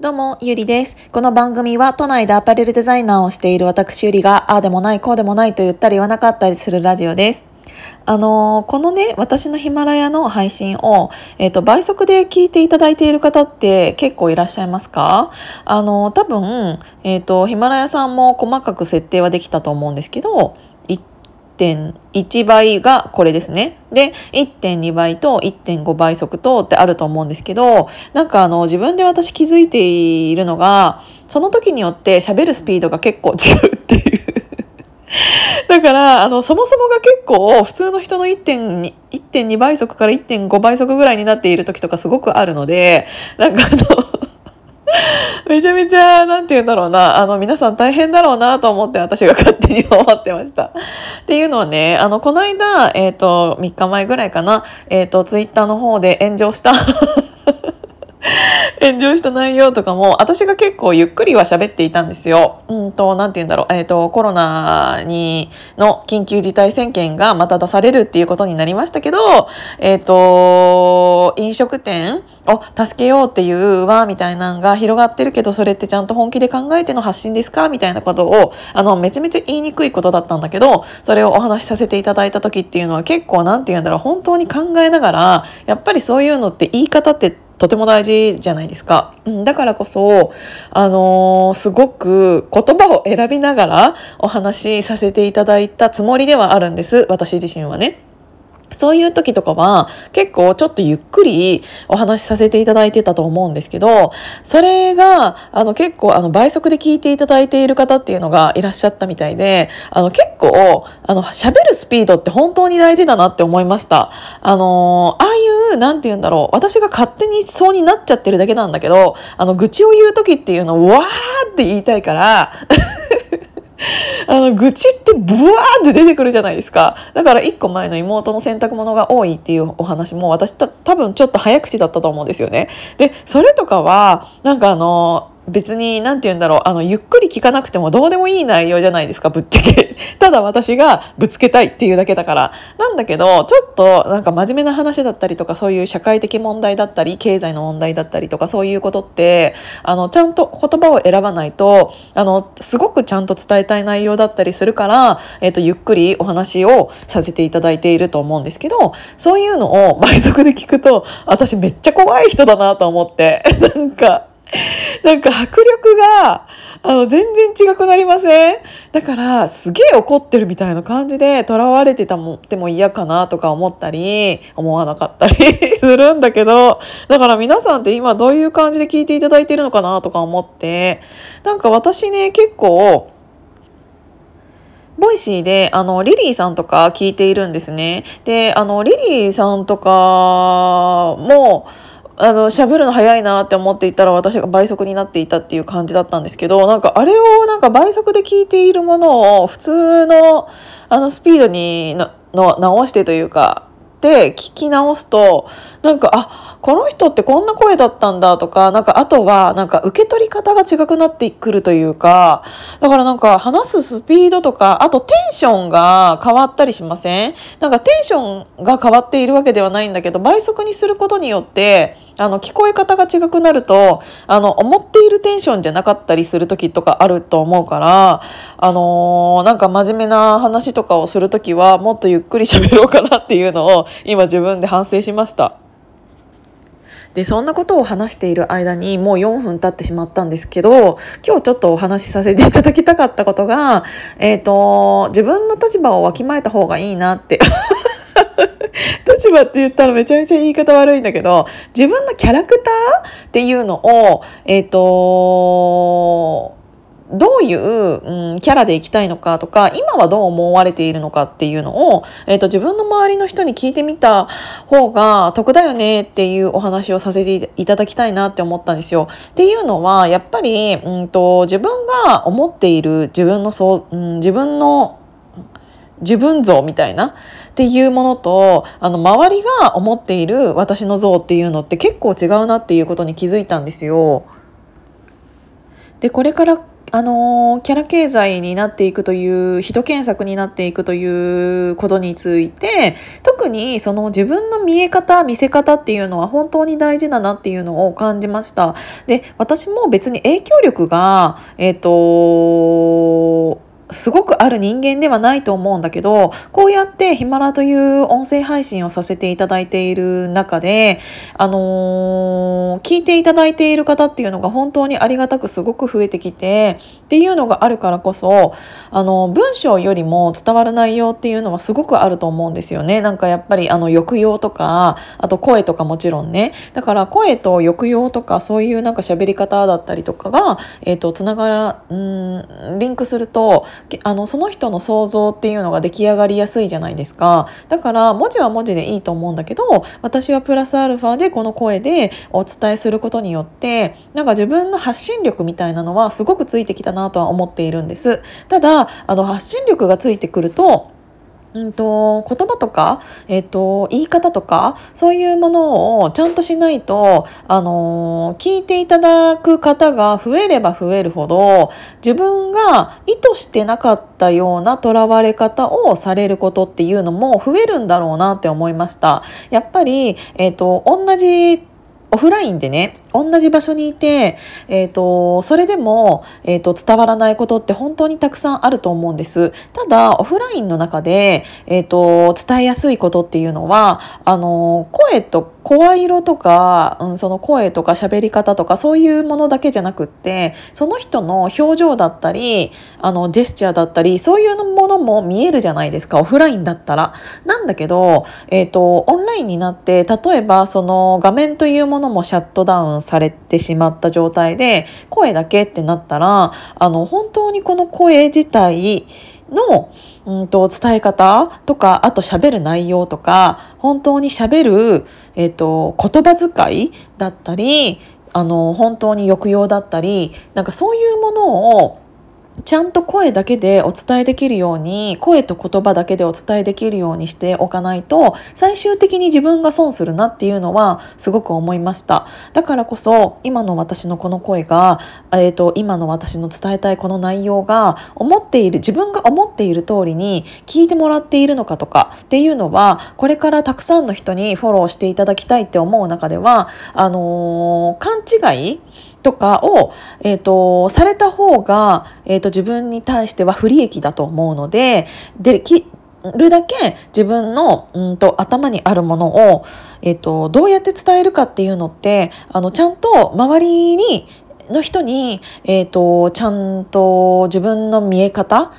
どうも、ゆりです。この番組は都内でアパレルデザイナーをしている私ゆりが、ああでもない、こうでもないと言ったり言わなかったりするラジオです。あのー、このね、私のヒマラヤの配信を、えっ、ー、と、倍速で聞いていただいている方って結構いらっしゃいますか？あのー、多分、えっ、と、ヒマラヤさんも細かく設定はできたと思うんですけど、1.1倍がこれですね。で、1.2倍と1.5倍速とってあると思うんですけど、なんかあの自分で私気づいているのが、その時によって喋るスピードが結構違うっていう。だからあのそもそもが結構普通の人の1.2倍速から1.5倍速ぐらいになっている時とかすごくあるのでなんかあの めちゃめちゃ、なんて言うんだろうな、あの、皆さん大変だろうなと思って私が勝手に思ってました。っていうのはね、あの、この間、えっ、ー、と、3日前ぐらいかな、えっ、ー、と、ツイッターの方で炎上した。炎上した内容とかも私が結構ゆっくりは喋っていたんですよ。うんと何て言うんだろう、えーと、コロナにの緊急事態宣言がまた出されるっていうことになりましたけど、えーと、飲食店を助けようっていうわみたいなのが広がってるけどそれってちゃんと本気で考えての発信ですかみたいなことをあのめちゃめちゃ言いにくいことだったんだけどそれをお話しさせていただいた時っていうのは結構何て言うんだろう本当に考えながらやっぱりそういうのって言い方ってとても大事じゃないですか。うんだからこそ、あのー、すごく言葉を選びながらお話しさせていただいたつもりではあるんです。私自身はね。そういう時とかは結構ちょっとゆっくりお話しさせていただいてたと思うんですけど、それがあの結構あの倍速で聞いていただいている方っていうのがいらっしゃったみたいで、あの結構あの喋るスピードって本当に大事だなって思いました。あのああいうなんて言うんだろう、私が勝手にそうになっちゃってるだけなんだけど、あの愚痴を言う時っていうのをわーって言いたいから あの愚痴ってブワーって出てくるじゃないですか。だから1個前の妹の洗濯物が多いっていうお話も私多分ちょっと早口だったと思うんですよね。でそれとかはなんかあの別に何て言うんだろうあのゆっくり聞かなくてもどうでもいい内容じゃないですかぶっちゃけ。ただ私がぶつけたいっていうだけだから。なんだけどちょっとなんか真面目な話だったりとかそういう社会的問題だったり経済の問題だったりとかそういうことってあのちゃんと言葉を選ばないとあのすごくちゃんと伝えたい内容だったりするから、えーと、ゆっくりお話をさせていただいていると思うんですけどそういうのを倍速で聞くと私めっちゃ怖い人だなと思って。なんか なんか迫力があの全然違くなりません？だからすげえ怒ってるみたいな感じでとらわれてたもっても嫌かなとか思ったり思わなかったり するんだけどだから皆さんって今どういう感じで聞いていただいてるのかなとか思ってなんか私ね結構ボイシーであのリリーさんとか聞いているんですね。であのリリーさんとかもあの喋るの早いなって思っていたら私が倍速になっていたっていう感じだったんですけどなんかあれをなんか倍速で聞いているものを普通のあのスピードにのの直してというかで聞き直すとなんかあこの人ってこんな声だったんだとかなんかあとはなんか受け取り方が違くなってくるというかだからなんか話すスピードとかあとテンションが変わったりしません？なんかテンションが変わっているわけではないんだけど倍速にすることによってあの聞こえ方が違くなるとあの思っているテンションじゃなかったりする時とかあると思うからあのー、なんか真面目な話とかをする時はもっとゆっくり喋ろうかなっていうのを今自分で反省しました。でそんなことを話している間にもう4分経ってしまったんですけど今日ちょっとお話しさせていただきたかったことが、えーと、自分の立場をわきまえた方がいいなって。立場って言ったらめちゃめちゃ言い方悪いんだけど自分のキャラクターっていうのをえっ、ー、とどういう、うん、キャラでいきたいのかとか今はどう思われているのかっていうのを、えーと、自分の周りの人に聞いてみた方が得だよねっていうお話をさせていただきたいなって思ったんですよ。っていうのはやっぱり、うんと、自分が思っている自分のそう、うん、自分の自分像みたいなっていうものとあの周りが思っている私の像っていうのって結構違うなっていうことに気づいたんですよ。でこれからあのキャラ経済になっていくという人検索になっていくということについて特にその自分の見え方見せ方っていうのは本当に大事だなっていうのを感じました。で私も別に影響力がえっ、ー、とすごくある人間ではないと思うんだけどこうやってヒマラという音声配信をさせていただいている中で、あのー、聞いていただいている方っていうのが本当にありがたくすごく増えてきてっていうのがあるからこそあの文章よりも伝わる内容っていうのはすごくあると思うんですよね。なんかやっぱりあの抑揚とかあと声とかもちろんねだから声と抑揚とかそういうなんか喋り方だったりとかが、えーと、つながらうんリンクするとあのその人の想像っていうのが出来上がりやすいじゃないですか。だから文字は文字でいいと思うんだけど私はプラスアルファでこの声でお伝えすることによってなんか自分の発信力みたいなのはすごくついてきたなとは思っているんです。ただあの発信力がついてくるとうんと、言葉とか、えーと、言い方とかそういうものをちゃんとしないと、あの、聞いていただく方が増えれば増えるほど自分が意図してなかったようなとらわれ方をされることっていうのも増えるんだろうなって思いました。やっぱり、えーと同じオフラインでね同じ場所にいて、えーと、それでも、えーと、伝わらないことって本当にたくさんあると思うんです。ただオフラインの中で、えーと、伝えやすいことっていうのはあの声と声色とか、うん、その声とか喋り方とかそういうものだけじゃなくってその人の表情だったりあのジェスチャーだったりそういうものも見えるじゃないですかオフラインだったら。なんだけど、えー、とオンラインになって例えばその画面というものもシャットダウンされてしまった状態で声だけってなったらあの本当にこの声自体の、うんと、伝え方とかあと喋る内容とか本当に喋る、えーと、言葉遣いだったりあの本当に抑揚だったりなんかそういうものをちゃんと声だけでお伝えできるように声と言葉だけでお伝えできるようにしておかないと最終的に自分が損するなっていうのはすごく思いました。だからこそ今の私のこの声が、えーと、今の私の伝えたいこの内容が思っている自分が思っている通りに聞いてもらっているのかとかっていうのはこれからたくさんの人にフォローしていただきたいって思う中ではあのー、勘違いとかを、えーと、された方が、えーと、自分に対しては不利益だと思うのでできるだけ自分のうんと頭にあるものを、えーと、どうやって伝えるかっていうのってあのちゃんと周りにの人に、えー、とちゃんと自分の見え方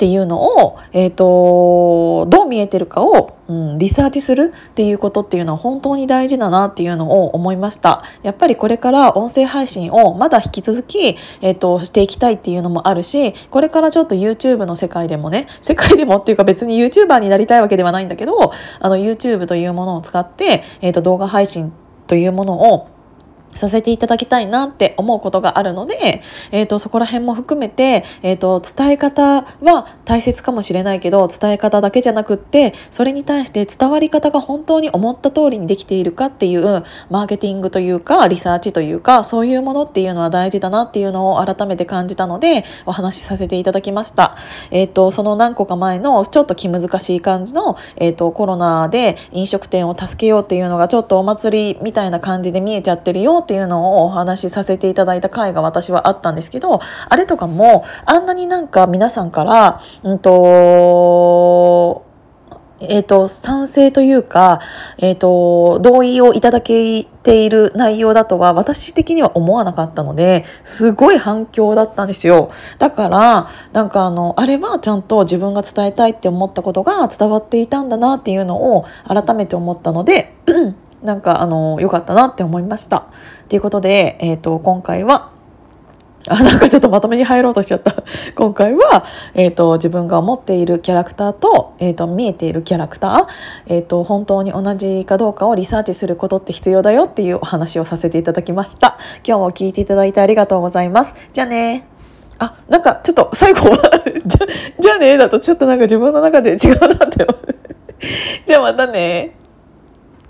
っていうのを、えーと、どう見えてるかを、うん、リサーチするっていうことっていうのは本当に大事だなっていうのを思いました。やっぱりこれから音声配信をまだ引き続き、えーと、していきたいっていうのもあるしこれからちょっと YouTube の世界でもね世界でもっていうか別に YouTuber になりたいわけではないんだけどあの YouTube というものを使って、えーと動画配信というものをさせていただきたいなって思うことがあるので、えーと、そこら辺も含めて、えーと、伝え方は大切かもしれないけど伝え方だけじゃなくってそれに対して伝わり方が本当に思った通りにできているかっていうマーケティングというかリサーチというかそういうものっていうのは大事だなっていうのを改めて感じたのでお話しさせていただきました。えーと、その何個か前のちょっと気難しい感じの、えー、とコロナで飲食店を助けようっていうのがちょっとお祭りみたいな感じで見えちゃってるよっていうのをお話しさせていただいた回が私はあったんですけどあれとかもあんなになんか皆さんから、うんとえーと、賛成というか、えーと、同意をいただけている内容だとは私的には思わなかったのですごい反響だったんですよ。だからなんかあのあれはちゃんと自分が伝えたいって思ったことが伝わっていたんだなっていうのを改めて思ったのでなんかあの良かったなって思いました。ということで、えーと、今回はあなんかちょっとまとめに入ろうとしちゃった。今回は、えーと、自分が思っているキャラクターと,、えーと、見えているキャラクター、えーと、本当に同じかどうかをリサーチすることって必要だよっていうお話をさせていただきました。今日も聞いていただいてありがとうございます。じゃあね。あなんかちょっと最後は じゃじゃあね。だとちょっとなんか自分の中で違うなって じゃあまたね。